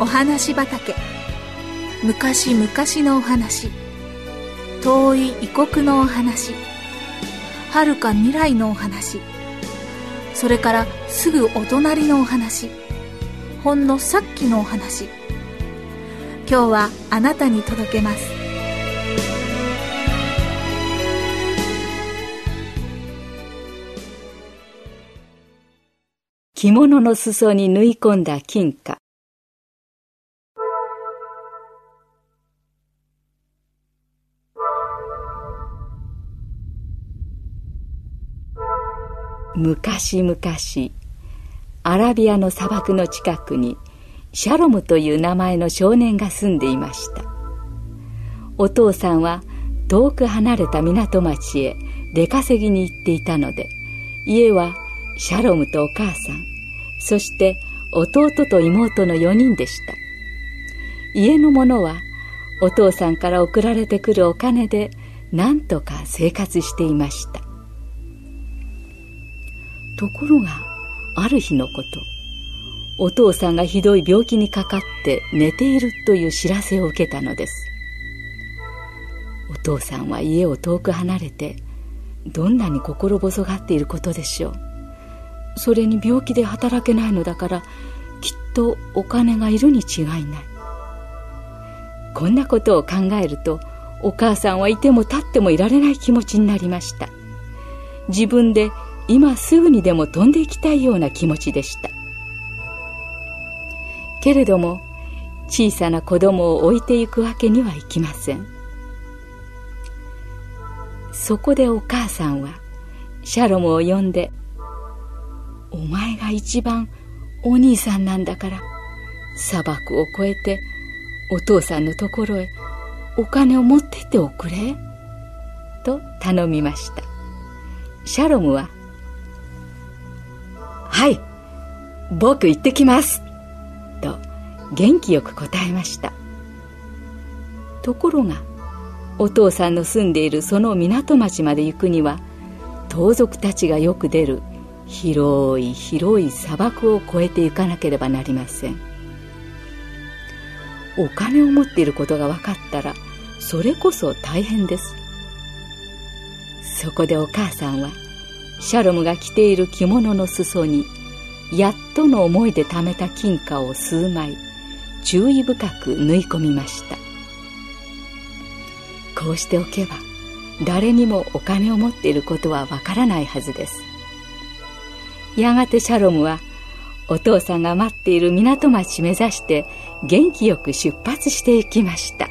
お話畑。昔々のお話。遠い異国のお話。遥か未来のお話。それからすぐお隣のお話。ほんのさっきのお話。今日はあなたに届けます。着物の裾に縫い込んだ金貨。昔々アラビアの砂漠の近くにシャロムという名前の少年が住んでいました。お父さんは遠く離れた港町へ出稼ぎに行っていたので家はシャロムとお母さんそして弟と妹の4人でした。家のものはお父さんから送られてくるお金で何とか生活していました。ところがある日のこと。お父さんがひどい病気にかかって寝ているという知らせを受けたのです。お父さんは家を遠く離れてどんなに心細がっていることでしょう。それに病気で働けないのだからきっとお金がいるに違いない。こんなことを考えるとお母さんはいても立ってもいられない気持ちになりました。自分で今すぐにでも飛んでいきたいような気持ちでした。けれども小さな子供を置いていくわけにはいきません。そこでお母さんはシャロムを呼んで「お前が一番お兄さんなんだから砂漠を越えてお父さんのところへお金を持ってっておくれ」と頼みました。シャロムははい。僕行ってきます」と元気よく答えました。ところがお父さんの住んでいるその港町まで行くには盗賊たちがよく出る広い広い砂漠を越えて行かなければなりません。お金を持っていることが分かったらそれこそ大変です。そこでお母さんはシャロムが着ている着物の裾にやっとの思いで貯めた金貨を数枚注意深く縫い込みました。こうしておけば誰にもお金を持っていることはわからないはずです。やがてシャロムはお父さんが待っている港町目指して元気よく出発していきました。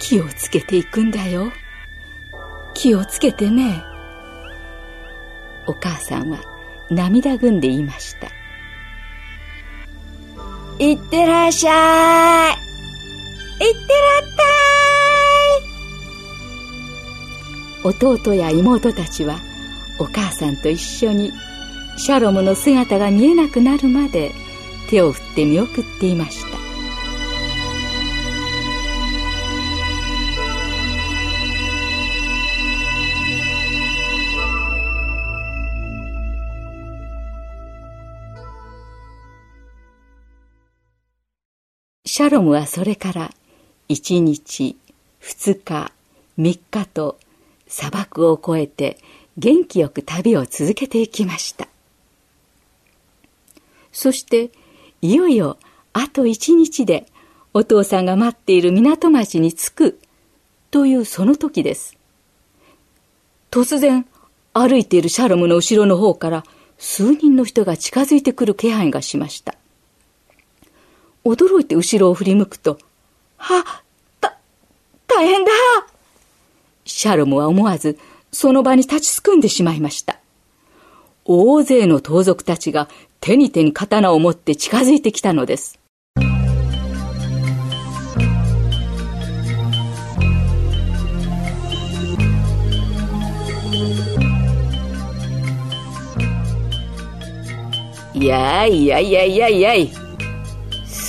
気をつけていくんだよ。気をつけてね。お母さんは涙ぐんで言いましたいってらっしゃいいってらったい！弟や妹たちはお母さんと一緒にシャロムの姿が見えなくなるまで手を振って見送っていました。シャロムはそれから1日2日3日と砂漠を越えて元気よく旅を続けていきました。そしていよいよあと1日でお父さんが待っている港町に着くというその時です。突然歩いているシャロムの後ろの方から数人の人が近づいてくる気配がしました。驚いて後ろを振り向くと、は、た、大変だシャロムは思わずその場に立ちすくんでしまいました。大勢の盗賊たちが手に手に刀を持って近づいてきたのです。いやいやいやいやいやい。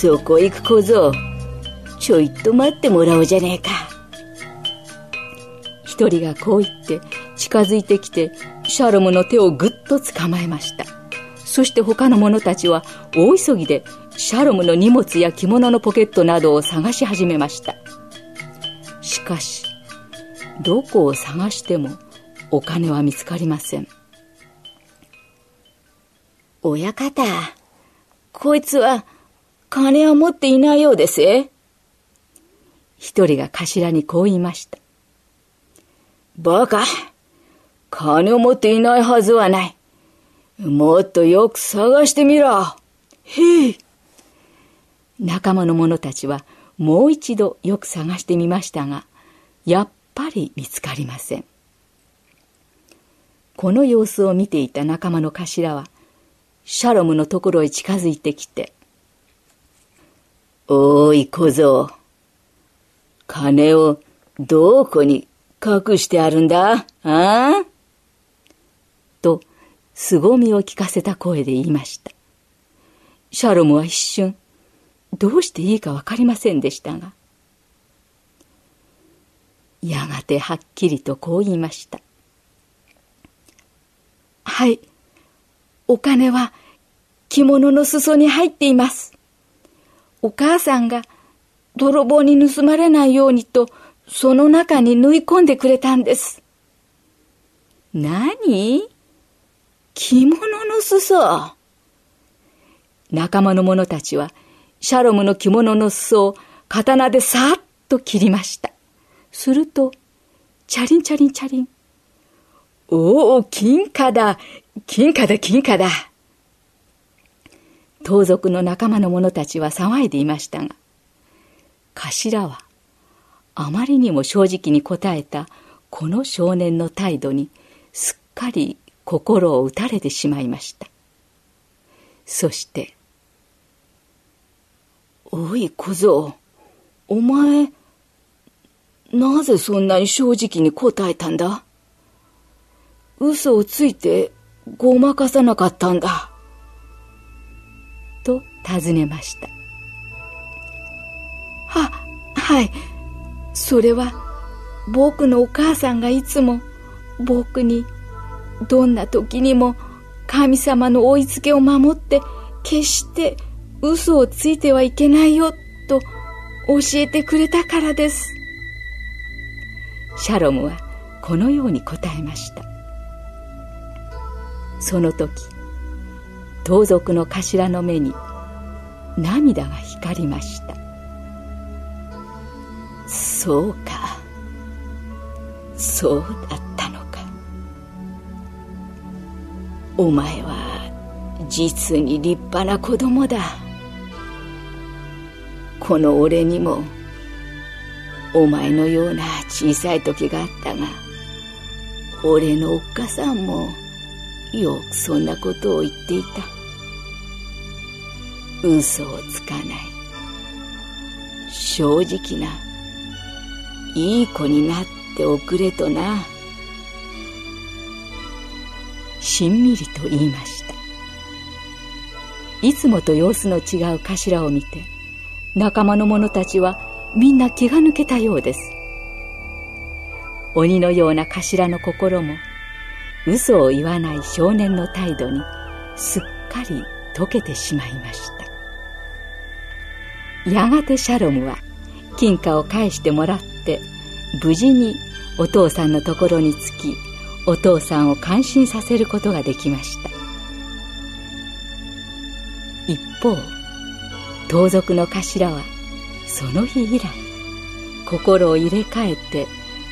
そこ行く小僧。ちょいと待ってもらおうじゃねえか。一人がこう言って近づいてきてシャロムの手をぐっと捕まえました。そして他の者たちは大急ぎでシャロムの荷物や着物のポケットなどを探し始めました。しかしどこを探してもお金は見つかりません。親方こいつは金を持っていないようですえ一人が頭にこう言いましたバカ金を持っていないはずはないもっとよく探してみろ。へい。仲間の者たちはもう一度よく探してみましたが、やっぱり見つかりません。この様子を見ていた仲間の頭は、シャロムのところへ近づいてきて、おい小僧、金をどこに隠してあるんだ？ああ？と凄みを聞かせた声で言いました。シャロムは一瞬、どうしていいかわかりませんでしたが、やがてはっきりとこう言いました。はい、お金は着物の裾に入っています。お母さんが泥棒に盗まれないようにと、その中に縫い込んでくれたんです。何？着物の裾？仲間の者たちは、シャロムの着物の裾を刀でさっと切りました。すると、チャリンチャリンチャリン。おお、金貨だ金貨だ金貨だ盗賊の仲間の者たちは騒いでいましたが、頭は、あまりにも正直に答えたこの少年の態度にすっかり心を打たれてしまいました。そして、おい小僧、お前、なぜそんなに正直に答えたんだ嘘をついてごまかさなかったんだ。尋ねました。は、はい。それは僕のお母さんがいつも僕にどんな時にも神様の追いつけを守って決して嘘をついてはいけないよと教えてくれたからです。シャロムはこのように答えました。その時、盗賊の頭の目に涙が光りました。そうか。そうだったのか。お前は実に立派な子供だこの俺にもお前のような小さい時があったが俺のおっかさんもよくそんなことを言っていた嘘をつかない。正直ないい子になっておくれとな。しんみりと言いました。いつもと様子の違う頭を見て仲間の者たちはみんな気が抜けたようです。鬼のような頭の心も嘘を言わない少年の態度にすっかり溶けてしまいました。やがてシャロムは金貨を返してもらって無事にお父さんのところに着きお父さんを感心させることができました。一方盗賊の頭はその日以来心を入れ替えて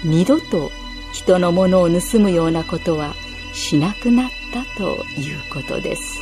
二度と人のものを盗むようなことはしなくなったということです。